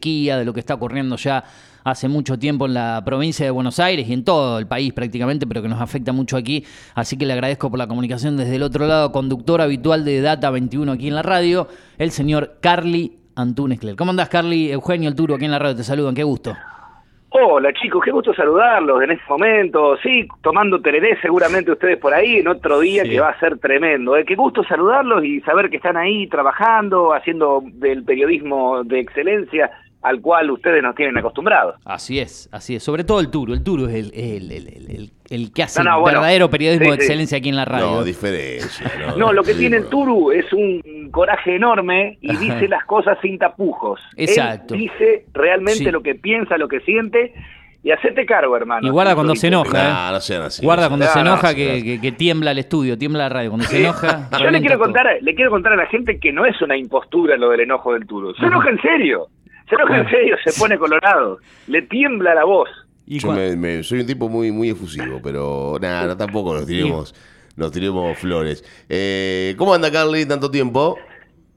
de lo que está ocurriendo ya hace mucho tiempo en la provincia de Buenos Aires y en todo el país prácticamente, pero que nos afecta mucho aquí. Así que le agradezco por la comunicación desde el otro lado, conductor habitual de Data 21 aquí en la radio, el señor Carly Antunes Cler. ¿Cómo andás, Carly? Eugenio El Turo aquí en la radio, te saludan, qué gusto. Hola chicos, qué gusto saludarlos en este momento. Sí, tomando tereré seguramente ustedes por ahí en otro día que va a ser tremendo. ¿eh? Qué gusto saludarlos y saber que están ahí trabajando, haciendo del periodismo de excelencia al cual ustedes nos tienen acostumbrados. Así es, así es. Sobre todo el Turo. El Turo es el, el, que hace el verdadero periodismo de excelencia aquí en la radio. No, diferencia. No, lo que tiene el Turu es un coraje enorme y dice las cosas sin tapujos. Exacto. dice realmente lo que piensa, lo que siente y hacete cargo, hermano. Y guarda cuando se enoja. No, no sean así. Guarda cuando se enoja que, que, tiembla el estudio, tiembla la radio. Cuando se enoja. Yo le quiero contar, le quiero contar a la gente que no es una impostura lo del enojo del Turo. Se enoja en serio. Se enoja en serio, se pone colorado. Le tiembla la voz. Yo me, soy un tipo muy, muy efusivo, pero nada, tampoco nos tiremos, nos tiremos flores. Eh, ¿Cómo anda, Carly, tanto tiempo?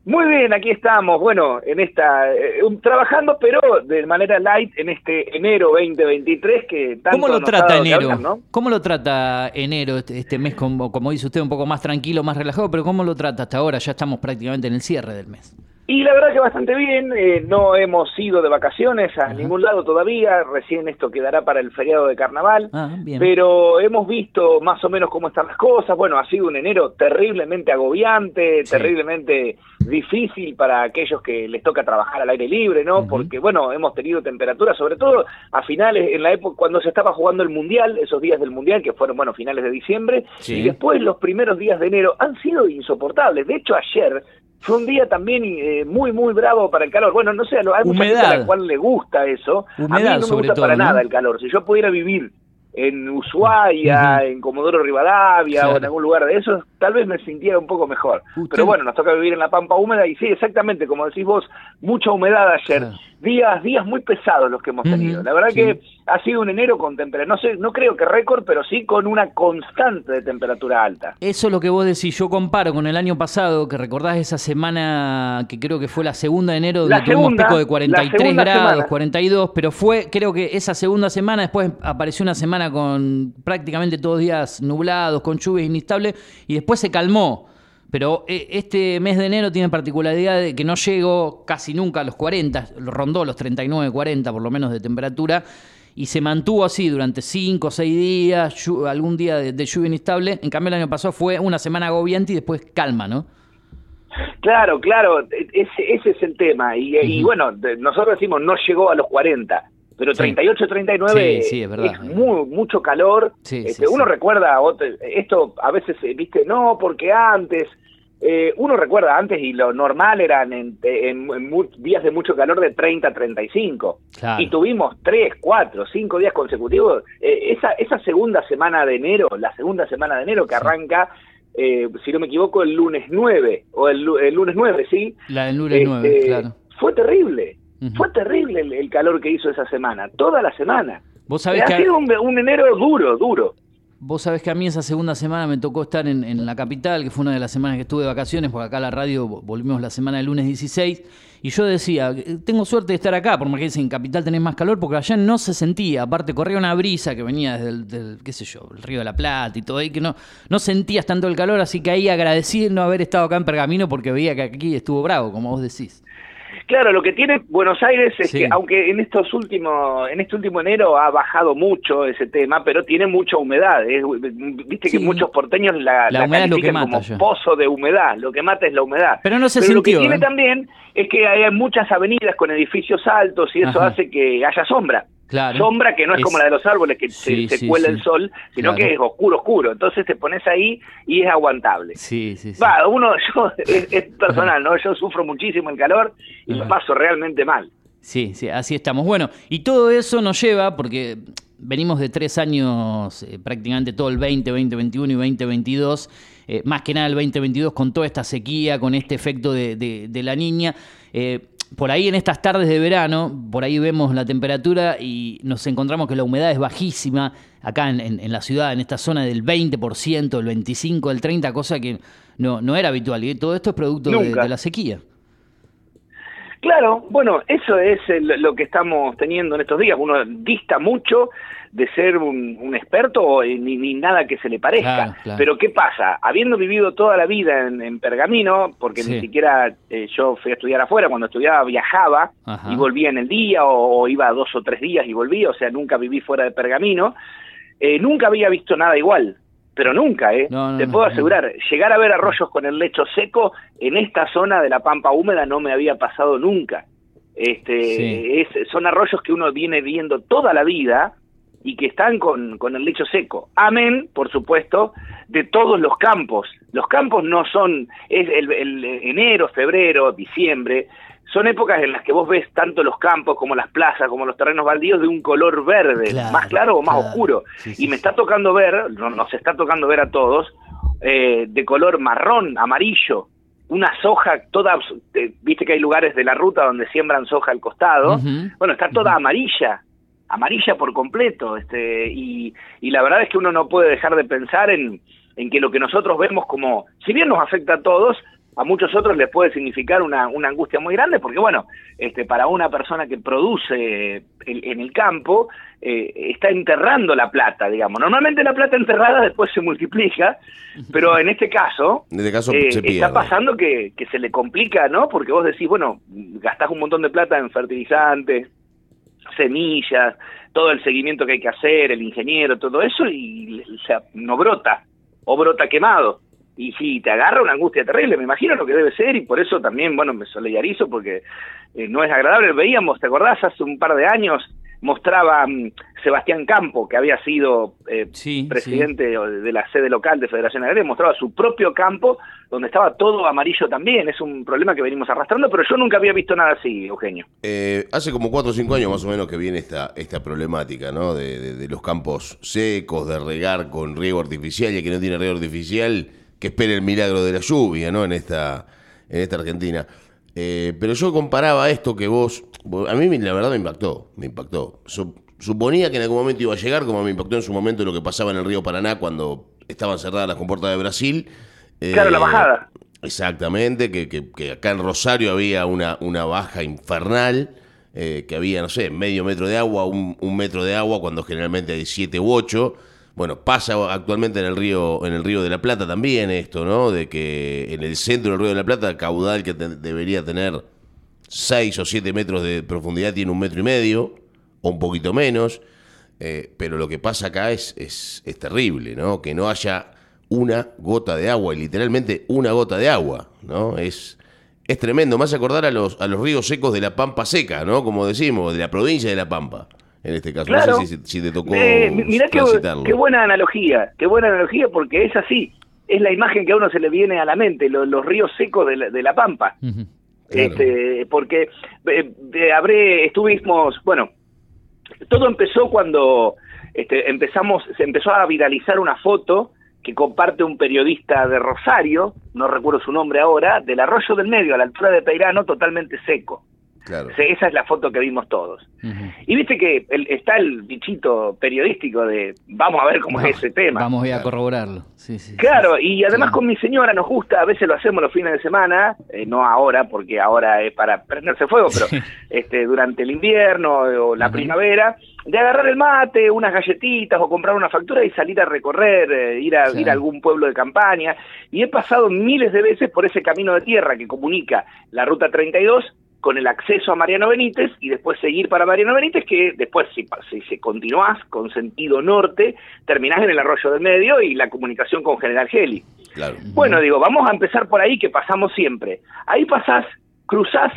Muy bien, aquí estamos, bueno, en esta, eh, trabajando pero de manera light en este enero 2023 que tanto ¿Cómo lo trata enero? ¿Cómo lo trata enero, este, este, mes, como, como dice usted, un poco más tranquilo, más relajado, pero cómo lo trata hasta ahora? Ya estamos prácticamente en el cierre del mes. Y la verdad que bastante bien, eh, no hemos ido de vacaciones a ningún lado todavía, recién esto quedará para el feriado de carnaval, ah, pero hemos visto más o menos cómo están las cosas, bueno, ha sido un enero terriblemente agobiante, terriblemente difícil para aquellos que les toca trabajar al aire libre, ¿no? Porque, bueno, hemos tenido temperaturas, sobre todo a finales, en la época cuando se estaba jugando el Mundial, esos días del Mundial, que fueron, bueno, finales de diciembre, y después los primeros días de enero han sido insoportables. De hecho, ayer fue un día también eh, muy, muy bravo para el calor. Bueno, no sé, hay mucha gente a la cual le gusta eso. a mí no me gusta para nada el calor. Si yo pudiera vivir en Ushuaia, en Comodoro Rivadavia o en algún lugar de esos, tal vez me sintiera un poco mejor. Pero bueno, nos toca vivir en la pampa húmeda y sí, exactamente, como decís vos, mucha humedad ayer. Días, días muy pesados los que hemos tenido. La verdad que ha sido un enero con temperatura, no sé, no creo que récord, pero sí con una constante de temperatura alta. Eso es lo que vos decís, yo comparo con el año pasado, que recordás esa semana que creo que fue la segunda de enero, donde tuvimos pico de 43 grados, 42, pero fue, creo que esa segunda semana, después apareció una semana con prácticamente todos días nublados, con lluvias inestables, y después se calmó. Pero eh, este mes de enero tiene particularidad de que no llegó casi nunca a los 40, rondó los 39, 40 por lo menos de temperatura, y se mantuvo así durante 5 o 6 días, algún día de, lluvia inestable. En cambio, el año pasado fue una semana agobiante y después calma, ¿no? Claro, claro, e, ese, ese es el tema. Y, y bueno, nosotros decimos no llegó a los 40 pero 38, 39 es, muy, mucho calor. Este, uno recuerda, esto a veces, eh, viste, no, porque antes, eh, uno recuerda antes y lo normal eran en, días de mucho calor de 30 a 35. Y tuvimos 3, 4, 5 días consecutivos. Eh, esa, esa segunda semana de enero, la segunda semana de enero que arranca... si no me equivoco, el lunes 9, o el, lunes 9, ¿sí? La del lunes 9, este, claro. Fue terrible, fue terrible el, calor que hizo esa semana, toda la semana. ¿Vos sabés ha sido un, enero duro, duro. Vos sabés que a mí esa segunda semana me tocó estar en, la capital, que fue una de las semanas que estuve de vacaciones, porque acá a la radio volvimos la semana del lunes 16, y yo decía, tengo suerte de estar acá, por más que en capital tenés más calor, porque allá no se sentía, aparte corría una brisa que venía desde el, qué sé yo, el río de la Plata y todo ahí, que no, no sentías tanto el calor, así que ahí agradecí no haber estado acá en Pergamino, porque veía que aquí estuvo bravo, como vos decís. Claro, lo que tiene Buenos Aires es que, aunque en estos últimos, en este último enero ha bajado mucho ese tema, pero tiene mucha humedad. Viste que muchos porteños la, la, califican como pozo de humedad. Lo que mata es la humedad. Pero no se pero Lo que tiene ¿eh? también es que hay muchas avenidas con edificios altos y eso hace que haya sombra. Sombra que no es, como la de los árboles que se, cuela el sol, sino que es oscuro, oscuro. Entonces te pones ahí y es aguantable. Sí, sí, Va, uno, yo, es, personal, ¿no? Yo sufro muchísimo el calor y me paso realmente mal. Sí, sí, así estamos. Bueno, y todo eso nos lleva, porque venimos de tres años, eh, prácticamente todo el 20, 2021 y 2022, eh, más que nada el 2022 con toda esta sequía, con este efecto de, de, la niña. Eh, por ahí en estas tardes de verano, por ahí vemos la temperatura y nos encontramos que la humedad es bajísima acá en, la ciudad, en esta zona del 20%, del 25%, del 30%, cosa que no, no era habitual. Y todo esto es producto de, la sequía. Claro, bueno, eso es lo que estamos teniendo en estos días. Uno dista mucho de ser un, experto ni, ni, nada que se le parezca. Pero ¿qué pasa? Habiendo vivido toda la vida en, Pergamino, porque ni siquiera eh, yo fui a estudiar afuera, cuando estudiaba viajaba y volvía en el día o, iba dos o tres días y volvía, o sea, nunca viví fuera de Pergamino, eh, nunca había visto nada igual pero nunca, ¿eh? Te puedo asegurar, llegar a ver arroyos con el lecho seco en esta zona de la pampa húmeda no me había pasado nunca. Este, es, son arroyos que uno viene viendo toda la vida y que están con, con el lecho seco. Amén, por supuesto, de todos los campos. Los campos no son, es el, el enero, febrero, diciembre, son épocas en las que vos ves tanto los campos como las plazas, como los terrenos baldíos de un color verde, más claro o más oscuro. y me está tocando ver, nos está tocando ver a todos, eh, de color marrón, amarillo, una soja toda, eh, viste que hay lugares de la ruta donde siembran soja al costado, bueno, está toda amarilla, amarilla por completo, este, y, y la verdad es que uno no puede dejar de pensar en, en que lo que nosotros vemos como, si bien nos afecta a todos, a muchos otros les puede significar una, una angustia muy grande, porque bueno, este, para una persona que produce en el campo, eh, está enterrando la plata, digamos. Normalmente la plata enterrada después se multiplica, pero en este caso, en este caso eh, está pasando que, que se le complica, ¿no? Porque vos decís, bueno, gastás un montón de plata en fertilizantes, semillas, todo el seguimiento que hay que hacer, el ingeniero, todo eso, y o sea, no brota, o brota quemado y si te agarra una angustia terrible, me imagino lo que debe ser y por eso también, bueno, me solidarizo porque eh, no es agradable. Veíamos, ¿te acordás? Hace un par de años mostraba mm, Sebastián Campo, que había sido eh, presidente de la sede local de Federación Agraria, mostraba su propio campo donde estaba todo amarillo también. Es un problema que venimos arrastrando, pero yo nunca había visto nada así, Eugenio. Eh, hace como cuatro o cinco años más o menos que viene esta, esta problemática, ¿no? De, de los campos secos, de regar con riego artificial y el que no tiene riego artificial que espere el milagro de la lluvia, ¿no? En esta, en esta Argentina. Eh, pero yo comparaba esto que vos, a mí la verdad me impactó, me impactó. suponía que en algún momento iba a llegar, como me impactó en su momento lo que pasaba en el río Paraná cuando estaban cerradas las compuertas de Brasil. claro, la eh, bajada. Exactamente, que, que, acá en Rosario había una, una baja infernal, eh, que había, no sé, medio metro de agua, un, un metro de agua, cuando generalmente hay siete u ocho. Bueno, pasa actualmente en el río, en el río de la Plata también esto, ¿no? De que en el centro del río de la Plata, caudal que debería tener 6 o 7 metros de profundidad tiene un metro y medio, o un poquito menos. Eh, pero lo que pasa acá es, es, es, terrible, ¿no? Que no haya una gota de agua, y literalmente una gota de agua, ¿no? Es, es tremendo. Más acordar a los, a los ríos secos de la Pampa Seca, ¿no? Como decimos, de la provincia de La Pampa en este caso. no sé si, te tocó. Eh, mirá qué, buena analogía, qué buena analogía porque es así. Es la imagen que a uno se le viene a la mente, los ríos secos de la, de la Pampa. este, porque eh, habré, estuvimos, bueno, todo empezó cuando este, empezamos, se empezó a viralizar una foto que comparte un periodista de Rosario, no recuerdo su nombre ahora, del arroyo del medio, a la altura de Peirano, totalmente seco. Esa es la foto que vimos todos. Y viste que está el bichito periodístico de vamos a ver cómo es ese tema. Vamos a, a corroborarlo. claro, y además con mi señora nos gusta, a veces lo hacemos los fines de semana, eh, no ahora porque ahora es para prenderse fuego, pero este durante el invierno o la primavera, de agarrar el mate, unas galletitas o comprar una factura y salir a recorrer, eh, ir, a, ir a algún pueblo de campaña. Y he pasado miles de veces por ese camino de tierra que comunica la Ruta 32 con el acceso a Mariano Benítez y después seguir para Mariano Benítez, que después si, si, si continuás con sentido norte, terminás en el arroyo del medio y la comunicación con General Geli. Claro. Bueno, digo, vamos a empezar por ahí que pasamos siempre. Ahí pasás, cruzás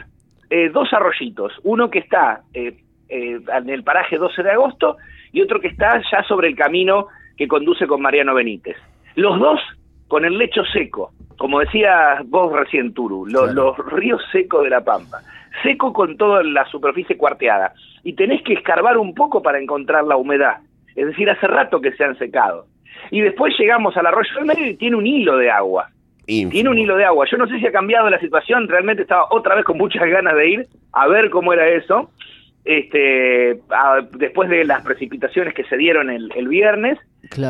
eh, dos arroyitos, uno que está eh, eh, en el paraje 12 de agosto y otro que está ya sobre el camino que conduce con Mariano Benítez. Los dos con el lecho seco, como decía vos recién, Turu, los ríos secos de la Pampa seco con toda la superficie cuarteada. Y tenés que escarbar un poco para encontrar la humedad. Es decir, hace rato que se han secado. Y después llegamos al arroyo del medio y tiene un hilo de agua. Tiene un hilo de agua. Yo no sé si ha cambiado la situación, realmente estaba otra vez con muchas ganas de ir a ver cómo era eso. Este, después de las precipitaciones que se dieron el, el viernes,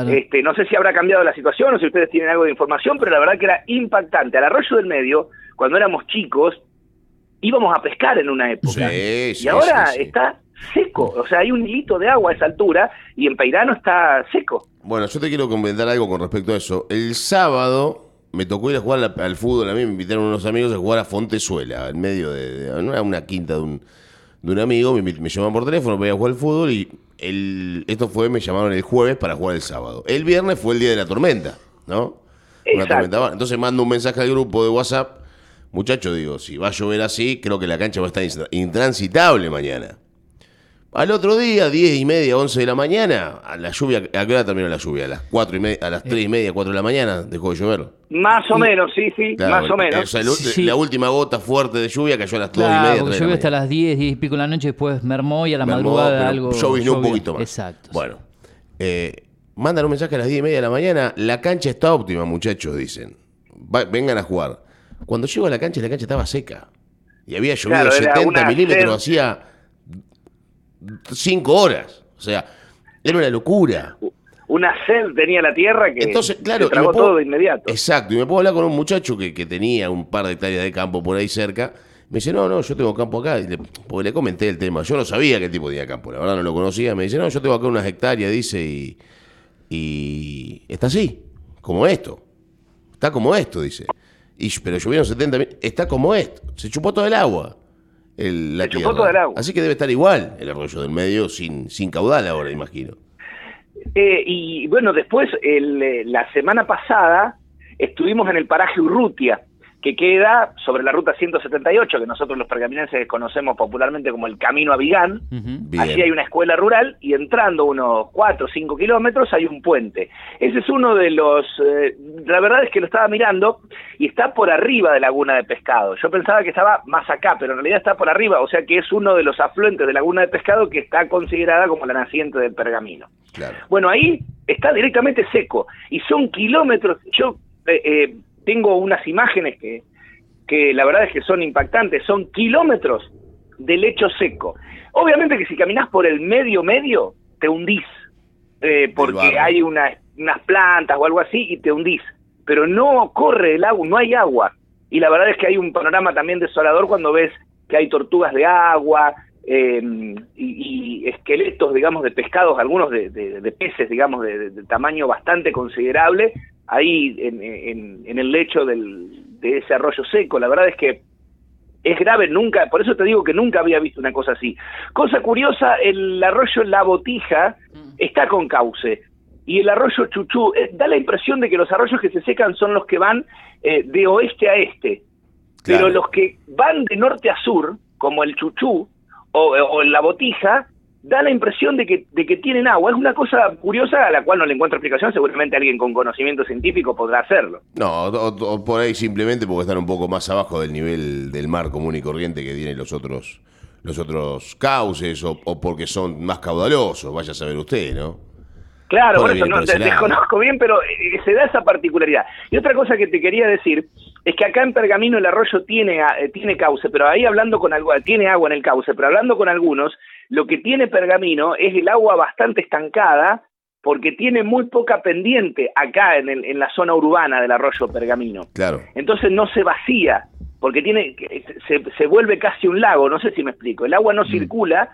este, no sé si habrá cambiado la situación o si ustedes tienen algo de información, pero la verdad que era impactante. Al arroyo del medio, cuando éramos chicos, íbamos a pescar en una época. y ahora está seco, o sea, hay un hilito de agua a esa altura y en Peirano está seco. Bueno, yo te quiero comentar algo con respecto a eso. El sábado me tocó ir a jugar al, fútbol, a mí me invitaron unos amigos a jugar a Fontezuela, en medio de, una, quinta de un, de un amigo, me, me llaman por teléfono, voy a jugar al fútbol y el, esto fue, me llamaron el jueves para jugar el sábado. El viernes fue el día de la tormenta, ¿no? Una tormenta. Entonces mando un mensaje al grupo de WhatsApp, muchacho, digo, si va a llover así, creo que la cancha va a estar intransitable mañana. Al otro día, 10 y media, 11 de la mañana, a la lluvia, ¿a qué hora terminó la lluvia? A las cuatro y media, a las 3 y media, 4 de la mañana dejó de llover. Más o menos, sí, sí, más o menos. La última gota fuerte de lluvia cayó a las 2 y media. Porque llovió hasta las 10, 10 y pico de la noche, después mermó y a la madrugada algo. Llovió un poquito más. Exacto. Bueno, eh, mandan un mensaje a las 10 y media de la mañana. La cancha está óptima, muchachos, dicen. vengan a jugar. Cuando llego a la cancha, la cancha estaba seca. Y había llovido 70 milímetros, hacía cinco horas. O sea, era una locura. Una sed tenía la tierra que Entonces, claro, tragó todo de inmediato. Exacto, y me puedo hablar con un muchacho que, tenía un par de hectáreas de campo por ahí cerca. Me dice, no, no, yo tengo campo acá. le, porque le comenté el tema. Yo no sabía qué tipo tenía campo, la verdad no lo conocía. Me dice, no, yo tengo acá unas hectáreas, dice, y, y está así, como esto. Está como esto, dice. Y, pero llovieron 70 Está como esto. Se chupó todo el agua el, la Así que debe estar igual el arroyo del medio sin, sin caudal ahora, imagino. Eh, y bueno, después, el, eh, la semana pasada, estuvimos en el paraje Urrutia, que queda sobre la ruta 178, que nosotros los pergaminenses conocemos popularmente como el Camino a Vigán. Allí hay una escuela rural y entrando unos 4 o 5 kilómetros hay un puente. Ese es uno de los... Eh, la verdad es que lo estaba mirando y está por arriba de Laguna de Pescado. Yo pensaba que estaba más acá, pero en realidad está por arriba, o sea que es uno de los afluentes de Laguna de Pescado que está considerada como la naciente del pergamino. Bueno, ahí está directamente seco y son kilómetros. Yo eh, eh tengo unas imágenes que, que la verdad es que son impactantes, son kilómetros de lecho seco. Obviamente que si caminas por el medio medio, te hundís, eh, porque hay unas plantas o algo así y te hundís, pero no corre el agua, no hay agua. Y la verdad es que hay un panorama también desolador cuando ves que hay tortugas de agua em, y, esqueletos, digamos, de pescados, algunos de, peces, digamos, de, tamaño bastante considerable, ahí en, en, el lecho del, de ese arroyo seco. La verdad es que es grave, nunca, por eso te digo que nunca había visto una cosa así. Cosa curiosa, el arroyo La Botija mm. está con cauce. Y el arroyo Chuchú, eh, da la impresión de que los arroyos que se secan son los que van eh, de oeste a este. Pero los que van de norte a sur, como el Chuchú o, o la Botija, da la impresión de que, de que tienen agua. Es una cosa curiosa a la cual no le encuentro explicación. Seguramente alguien con conocimiento científico podrá hacerlo. No, o, por ahí simplemente porque están un poco más abajo del nivel del mar común y corriente que tienen los otros los otros cauces o, porque son más caudalosos. Vaya a saber usted, ¿no? Claro, por eso no, te, desconozco bien, pero eh, se da esa particularidad. Y otra cosa que te quería decir es que acá en Pergamino el arroyo tiene, eh, tiene cauce, pero ahí hablando con algo, tiene agua en el cauce, pero hablando con algunos, lo que tiene Pergamino es el agua bastante estancada porque tiene muy poca pendiente acá en, en la zona urbana del arroyo Pergamino. Claro. Entonces no se vacía, porque tiene se, se vuelve casi un lago, no sé si me explico. El agua no mm. circula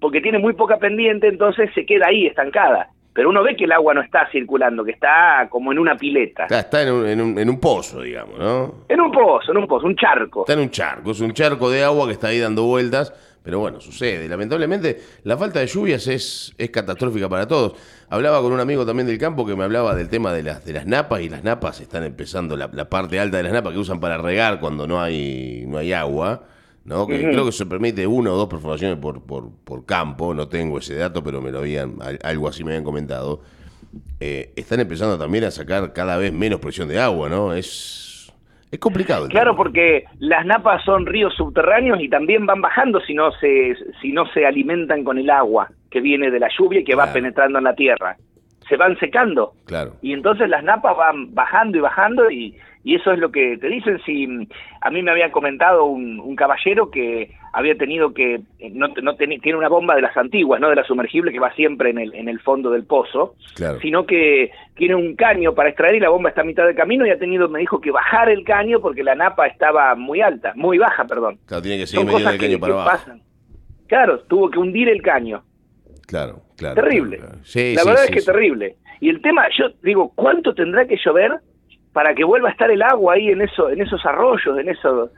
porque tiene muy poca pendiente, entonces se queda ahí estancada pero uno ve que el agua no está circulando, que está como en una pileta. Está, en, un, en, un, pozo, digamos, ¿no? En un pozo, en un pozo, un charco. Está en un charco, es un charco de agua que está ahí dando vueltas, pero bueno, sucede. Lamentablemente, la falta de lluvias es, es catastrófica para todos. Hablaba con un amigo también del campo que me hablaba del tema de las, de las napas, y las napas están empezando, la, la parte alta de las napas que usan para regar cuando no hay, no hay agua ¿no? Que creo que se permite una o dos perforaciones por, por, por, campo, no tengo ese dato, pero me lo habían, algo así me habían comentado. Eh, están empezando también a sacar cada vez menos presión de agua, ¿no? Es, es complicado. Claro, porque las napas son ríos subterráneos y también van bajando si no se, si no se alimentan con el agua que viene de la lluvia y que va penetrando en la tierra. Se van secando. Claro. Y entonces las napas van bajando y bajando y, y eso es lo que te dicen. Si a mí me había comentado un, caballero que había tenido que eh, no, no tiene una bomba de las antiguas, no de la sumergible que va siempre en el, en el fondo del pozo, sino que tiene un caño para extraer y la bomba está a mitad de camino y ha tenido, me dijo que bajar el caño porque la napa estaba muy alta, muy baja, perdón. Claro, tiene que seguir del caño para abajo. Claro, tuvo que hundir el caño. Claro, claro. Terrible. la verdad es que terrible. Y el tema, yo digo, ¿cuánto tendrá que llover para que vuelva a estar el agua ahí en eso, en esos arroyos, en esos,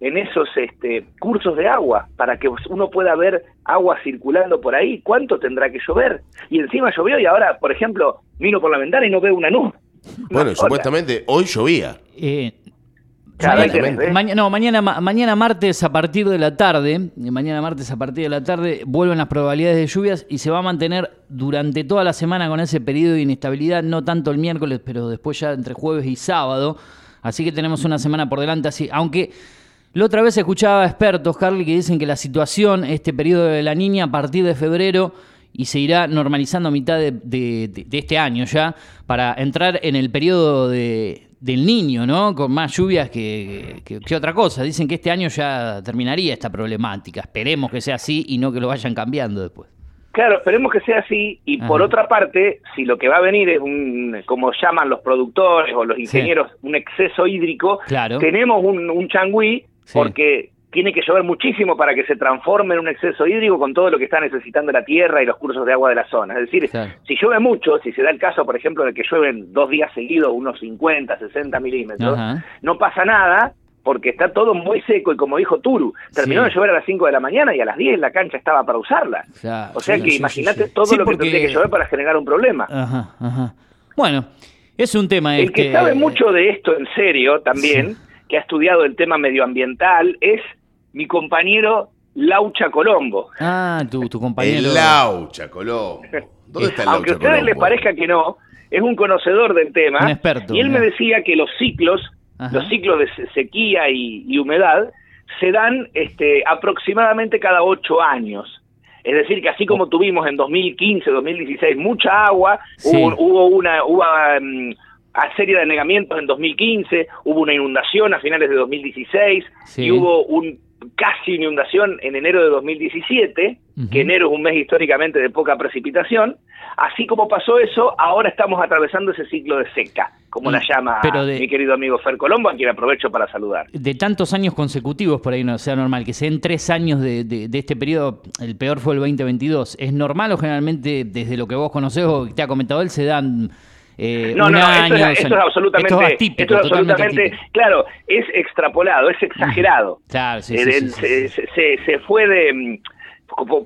en esos este, cursos de agua, para que uno pueda ver agua circulando por ahí? ¿Cuánto tendrá que llover? Y encima llovió y ahora, por ejemplo, miro por la ventana y no veo una nube. Bueno, supuestamente hoy llovía. Eh, Mañana, no, mañana, mañana martes a partir de la tarde, mañana martes a partir de la tarde vuelven las probabilidades de lluvias y se va a mantener durante toda la semana con ese periodo de inestabilidad, no tanto el miércoles, pero después ya entre jueves y sábado. Así que tenemos una semana por delante así, aunque la otra vez escuchaba expertos, Carly, que dicen que la situación, este periodo de la niña a partir de febrero y se irá normalizando a mitad de este año ya, para entrar en el periodo de, del niño, ¿no? Con más lluvias que, que, otra cosa. Dicen que este año ya terminaría esta problemática. Esperemos que sea así y no que lo vayan cambiando después. Claro, esperemos que sea así. Y por otra parte, si lo que va a venir es un, como llaman los productores o los ingenieros, un exceso hídrico, claro. tenemos un, un changüí, porque tiene que llover muchísimo para que se transforme en un exceso hídrico con todo lo que está necesitando la tierra y los cursos de agua de la zona. Es decir, si llueve mucho, si se da el caso, por ejemplo, de que llueven dos días seguidos unos 50, 60 milímetros, no pasa nada porque está todo muy seco y como dijo Turu, terminó de llover a las 5 de la mañana y a las 10 la cancha estaba para usarla. o sea que imagínate todo lo que tendría que llover para generar un problema. Bueno, es un tema... El que sabe mucho de esto en serio también, que ha estudiado el tema medioambiental, es mi compañero Laucha Colombo. Ah, tu, tu compañero. El Laucha Colombo. ¿Dónde está el Laucha Aunque a ustedes les parezca que no, es un conocedor del tema. Un experto. Y él me decía que los ciclos, los ciclos de sequía y, humedad, se dan este, aproximadamente cada ocho años. Es decir, que así como tuvimos en 2015, 2016 mucha agua, hubo, una hubo, um, serie de anegamientos en 2015, hubo una inundación a finales de 2016 y hubo un casi inundación en enero de 2017, que enero es un mes históricamente de poca precipitación. Así como pasó eso, ahora estamos atravesando ese ciclo de seca, como la llama mi querido amigo Fer Colombo, a quien aprovecho para saludar. De tantos años consecutivos, por ahí no sea normal, que sean tres años de, de, este periodo, el peor fue el 2022, ¿es normal o generalmente desde lo que vos conocés o que te ha comentado él se dan eh, no, no, esto, es, absolutamente, esto es absolutamente claro, es extrapolado, es exagerado. Claro, sí, se, se, fue de, mm,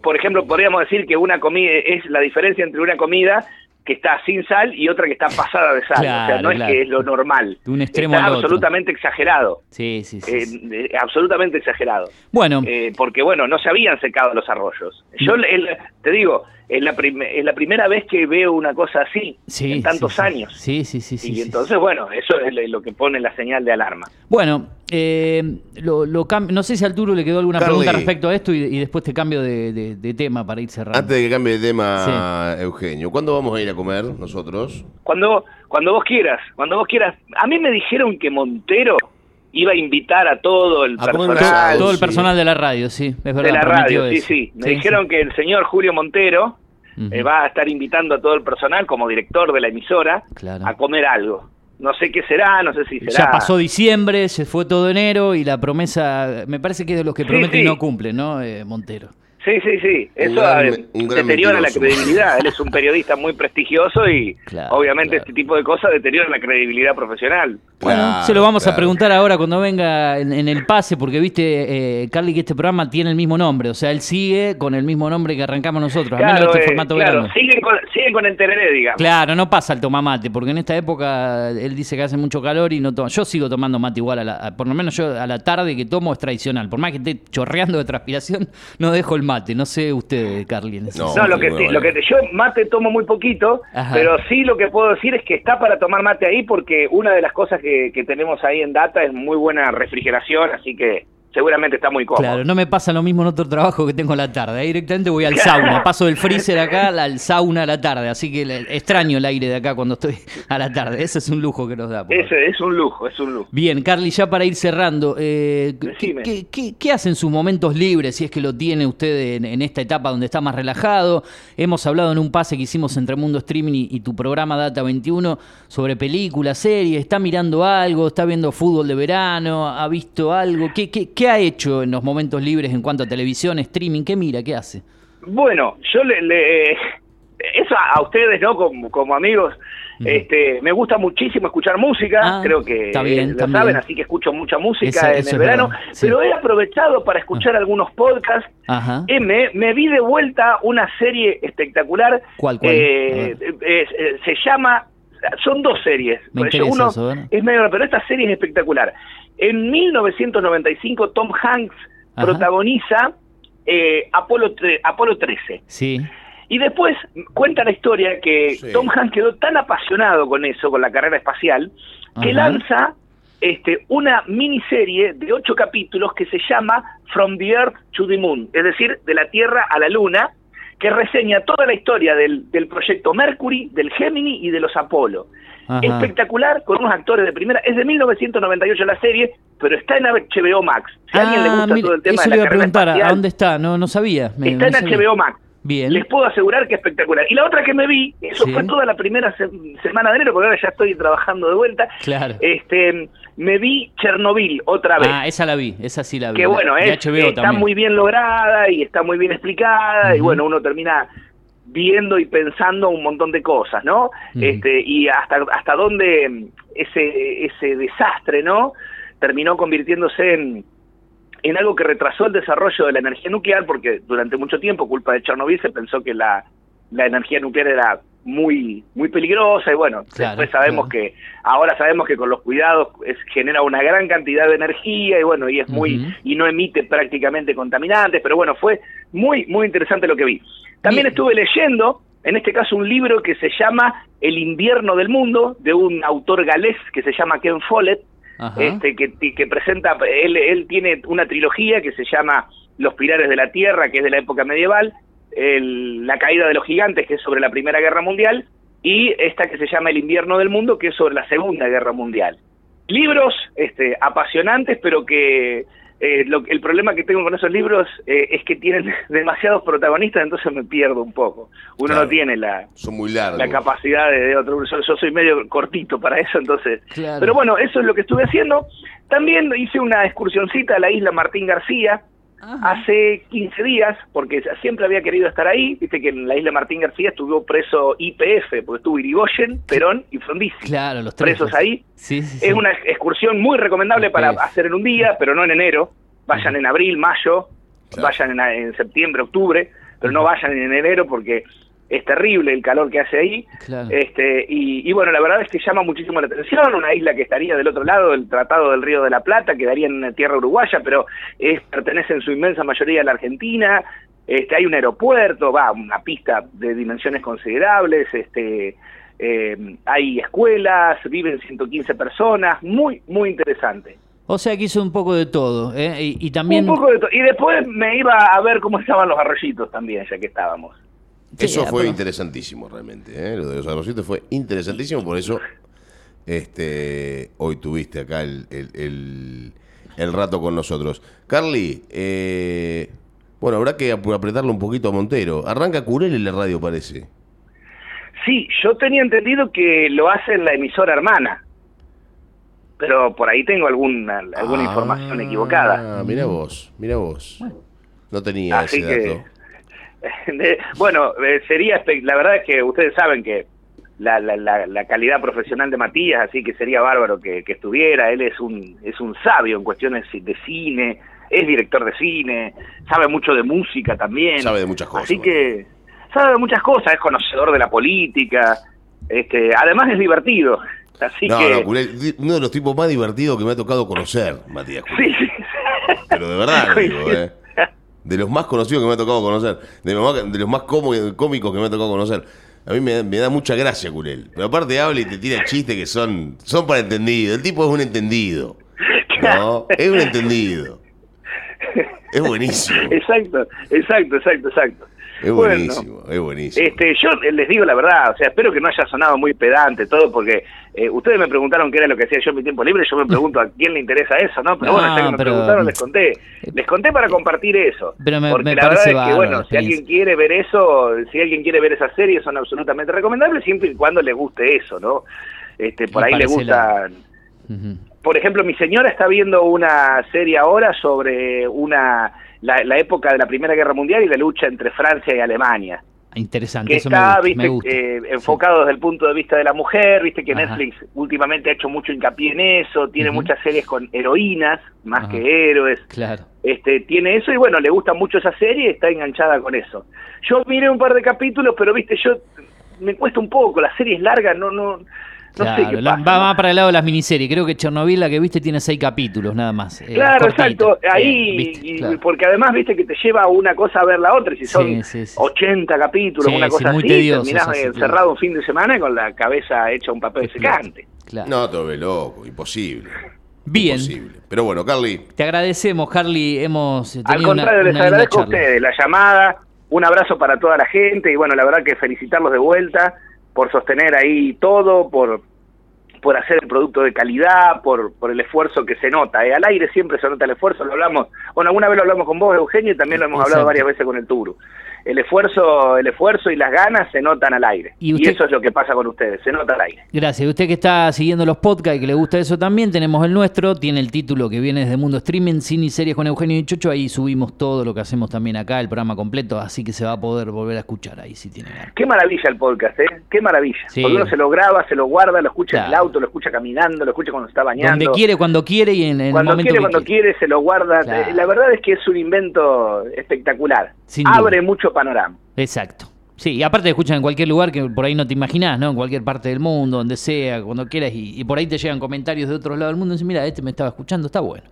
por ejemplo, podríamos decir que una comida es la diferencia entre una comida que está sin sal y otra que está pasada de sal. o sea, no es que es lo normal. De un extremo está absolutamente exagerado. Sí, sí, sí, eh, absolutamente exagerado. Bueno. Eh, porque, bueno, no se habían secado los arroyos. Yo te digo, es la, es la primera vez que veo una cosa así en tantos años. Sí, sí, sí. Y entonces, bueno, eso es lo que pone la señal de alarma. Bueno, eh, lo, no sé si al Arturo le quedó alguna pregunta respecto a esto y, después te cambio de, tema para ir cerrando. Antes de que cambie de tema, Eugenio, ¿cuándo vamos a ir a comer nosotros? Cuando, cuando vos quieras, cuando vos quieras. A mí me dijeron que Montero iba a invitar a todo el personal. Todo el personal de la radio, sí, es verdad. De la radio, sí, sí. Me dijeron que el señor Julio Montero eh, va a estar invitando a todo el personal como director de la emisora a comer algo. No sé qué será, no sé si será. Ya pasó diciembre, se fue todo enero y la promesa, me parece que es de los que prometen y no cumplen, ¿no, eh, Montero? Sí, sí, sí. Eso deteriora la credibilidad. Él es un periodista muy prestigioso y obviamente este tipo de cosas deterioran la credibilidad profesional. Bueno, se lo vamos a preguntar ahora cuando venga en, el pase, porque viste, eh, Carly, que este programa tiene el mismo nombre. O sea, él sigue con el mismo nombre que arrancamos nosotros, claro, menos este eh, formato claro, siguen con, siguen con el tereré, digamos. Claro, no pasa el tomamate, porque en esta época él dice que hace mucho calor y no toma. Yo sigo tomando mate igual, a la, por lo menos yo a la tarde que tomo es tradicional. Por más que esté chorreando de transpiración, no dejo el mate. No sé usted, Carly. no, lo que, sí, lo que yo mate tomo muy poquito, pero sí lo que puedo decir es que está para tomar mate ahí porque una de las cosas que, tenemos ahí en Data es muy buena refrigeración, así que seguramente está muy cómodo. Claro, no me pasa lo mismo en otro trabajo que tengo en la tarde. Ahí directamente voy al sauna, paso del freezer acá al sauna a la tarde, así que extraño el aire de acá cuando estoy a la tarde. Ese es un lujo que nos da. Ese es un lujo, es un lujo. Bien, Carly, ya para ir cerrando, eh, ¿qué, hace en sus momentos libres, si es que lo tiene usted en, esta etapa donde está más relajado? Hemos hablado en un pase que hicimos entre Mundo Streaming y, y tu programa Data 21 sobre películas, series, ¿está mirando algo? ¿Está viendo fútbol de verano? ¿Ha visto algo? ¿Qué, qué, qué ha hecho en los momentos libres en cuanto a televisión, streaming? ¿Qué mira? ¿Qué hace? Bueno, yo le... eso a, ustedes, ¿no? Como, como amigos, este, me gusta muchísimo escuchar música, ah, creo que lo saben, así que escucho mucha música en el verano, pero he aprovechado para escuchar ah. algunos podcasts. Eh, me, me, vi de vuelta una serie espectacular. ¿Cuál? cuál? Eh, eh, se llama son dos series. Uno es medio, pero esta serie es espectacular. En 1995 Tom Hanks protagoniza eh, Apolo, Apolo 13. Sí. Y después cuenta la historia que Tom Hanks quedó tan apasionado con eso, con la carrera espacial, que lanza este, una miniserie de ocho capítulos que se llama From the Earth to the Moon, es decir, de la Tierra a la Luna, que reseña toda la historia del, del proyecto Mercury, del Gemini y de los Apolo. Espectacular, con unos actores de primera. Es de 1998 la serie, pero está en HBO Max. Si a alguien le gusta todo el tema de la le iba a preguntar, ¿a dónde está? No, no sabía. está en HBO Max. Bien. Les puedo asegurar que es espectacular. Y la otra que me vi, eso fue toda la primera semana de enero, porque ahora ya estoy trabajando de vuelta. Claro. Este, me vi Chernobyl otra vez. Ah, esa la vi, esa sí la vi. Que bueno, está muy bien lograda y está muy bien explicada y bueno, uno termina viendo y pensando un montón de cosas, ¿no? Este, y hasta hasta dónde ese ese desastre, ¿no? terminó convirtiéndose en en algo que retrasó el desarrollo de la energía nuclear, porque durante mucho tiempo, culpa de Chernobyl, se pensó que la, la energía nuclear era muy muy peligrosa y bueno, después sabemos que ahora sabemos que con los cuidados es, genera una gran cantidad de energía y bueno, y es muy y no emite prácticamente contaminantes, pero bueno, fue muy muy interesante lo que vi. También estuve leyendo en este caso un libro que se llama El invierno del mundo de un autor galés que se llama Ken Follett este, que, que presenta, él, él tiene una trilogía que se llama Los Pilares de la Tierra, que es de la época medieval, La Caída de los Gigantes, que es sobre la Primera Guerra Mundial, y esta que se llama El Invierno del Mundo, que es sobre la Segunda Guerra Mundial. Libros este, apasionantes, pero que eh, el problema que tengo con esos libros eh, es que tienen demasiados protagonistas, entonces me pierdo un poco. Uno no tiene la, son muy la capacidad de, otro. Yo, yo, soy medio cortito para eso, entonces. Pero bueno, eso es lo que estuve haciendo. También hice una excursioncita a la isla Martín García, hace 15 días, porque siempre había querido estar ahí, viste que en la isla Martín García estuvo preso IPF, porque estuvo Irigoyen, Perón y Frondizi. Claro, los Presos ahí. es una excursión muy recomendable para hacer en un día, pero no en enero. Vayan en abril, mayo, vayan en, septiembre, octubre, pero no vayan en enero porque es terrible el calor que hace ahí. Este, y, bueno, la verdad es que llama muchísimo la atención, una isla que estaría del otro lado del Tratado del Río de la Plata, quedaría en tierra uruguaya, pero es, pertenece en su inmensa mayoría a la Argentina. Este, hay un aeropuerto, va, una pista de dimensiones considerables, este, eh, hay escuelas, viven 115 personas, muy, muy interesante. O sea que hizo un poco de todo, ¿eh? y, también... Un poco de todo. Y después me iba a ver cómo estaban los arroyitos también, ya que estábamos. Eso fue interesantísimo realmente, ¿eh? lo de los arrocitos fue interesantísimo, por eso este hoy tuviste acá el, el, rato con nosotros. Carly, eh, bueno, habrá que apretarle un poquito a Montero. Arranca Curel en la radio, parece. Sí, yo tenía entendido que lo hace en la emisora hermana, pero por ahí tengo alguna, alguna ah, información equivocada. Mira vos, mira vos. No tenía ese dato. bueno, eh, sería, la verdad es que ustedes saben que la, la, la, calidad profesional de Matías, así que sería bárbaro que, estuviera, él es un, es un sabio en cuestiones de cine, es director de cine, sabe mucho de música también. Sabe de muchas cosas. Así que sabe de muchas cosas, es conocedor de la política, este, además es divertido. Así no, que... uno de los tipos más divertidos que me ha tocado conocer, Matías. Sí, sí. Pero de verdad, digo, ¿eh? De los más conocidos que me ha tocado conocer, de, los más cómicos que me ha tocado conocer. A mí me, da mucha gracia Curel. Pero aparte habla y te tira chistes que son, son para entendido. El tipo es un entendido. ¿no? Es un entendido. Es buenísimo. exacto, exacto, exacto, exacto. Es buenísimo, es buenísimo. Este, yo les digo la verdad, o sea, espero que no haya sonado muy pedante todo, porque eh, ustedes me preguntaron qué era lo que hacía yo en mi tiempo libre, yo me pregunto a quién le interesa eso, ¿no? Pero bueno, ya que me preguntaron, les conté. Les conté para compartir eso. Pero me, porque la verdad es que, bueno, si alguien quiere ver eso, si alguien quiere ver esa serie, son absolutamente recomendables siempre y cuando les guste eso, ¿no? Este, por ahí le gustan... Por ejemplo, mi señora está viendo una serie ahora sobre una la, época de la Primera Guerra Mundial y la lucha entre Francia y Alemania. Interesante, que está, viste, eh, enfocado desde el punto de vista de la mujer, viste que Netflix últimamente ha hecho mucho hincapié en eso, tiene muchas series con heroínas más que héroes. Claro. Este, tiene eso y bueno, le gusta mucho esa serie y está enganchada con eso. Yo miré un par de capítulos, pero viste, yo me cuesta un poco, la serie es larga, no, no, claro, va más para el lado de las miniseries. Creo que Chernobyl, la que viste, tiene seis capítulos nada más. Eh, claro, exacto. Ahí, porque además viste que te lleva una cosa a ver la otra. Y si son 80 capítulos, una cosa así, terminás encerrado un fin de semana con la cabeza hecha un papel secante. No, todo loco, imposible. Bien. Imposible. Pero bueno, Carly. Te agradecemos, Carly. Hemos tenido Al contrario, les agradezco a ustedes la llamada. Un abrazo para toda la gente y bueno, la verdad que felicitarlos de vuelta por sostener ahí todo, por, por hacer el producto de calidad, por, por el esfuerzo que se nota. ¿eh? Al aire siempre se nota el esfuerzo, lo hablamos, bueno, alguna vez lo hablamos con vos, Eugenio, y también lo hemos hablado varias veces con el Turu el esfuerzo, el esfuerzo y las ganas se notan al aire. ¿Y, eso es lo que pasa con ustedes, se nota al aire. Gracias. Usted que está siguiendo los podcasts y que le gusta eso también, tenemos el nuestro, tiene el título que viene desde Mundo Streaming, Cine y Series con Eugenio y Chocho, ahí subimos todo lo que hacemos también acá, el programa completo, así que se va a poder volver a escuchar ahí si tiene ganas. Qué maravilla el podcast, ¿eh? Qué maravilla. Porque uno se lo graba, se lo guarda, lo escucha en el auto, lo escucha caminando, lo escucha cuando está bañando. Donde quiere, cuando quiere y en, el cuando momento quiere, cuando quiere. se lo guarda. La verdad es que es un invento espectacular. Abre mucho panorama. Exacto. Sí, y aparte escuchan en cualquier lugar que por ahí no te imaginas, ¿no? En cualquier parte del mundo, donde sea, cuando quieras, y, por ahí te llegan comentarios de otros lados del mundo y dicen, mira, este me estaba escuchando, está bueno.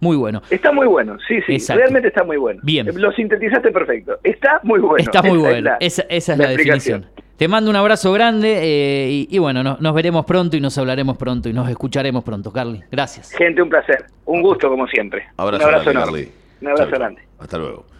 Muy bueno. Está muy bueno, sí, sí, realmente está muy bueno. Bien. Lo sintetizaste perfecto. Está muy bueno. Está muy bueno. esa, es la, definición. Te mando un abrazo grande eh, y, bueno, nos veremos pronto y nos hablaremos pronto y nos escucharemos pronto, Carly. Gracias. Gente, un placer. Un gusto como siempre. Abrazo un abrazo grande, Un abrazo grande. Hasta luego.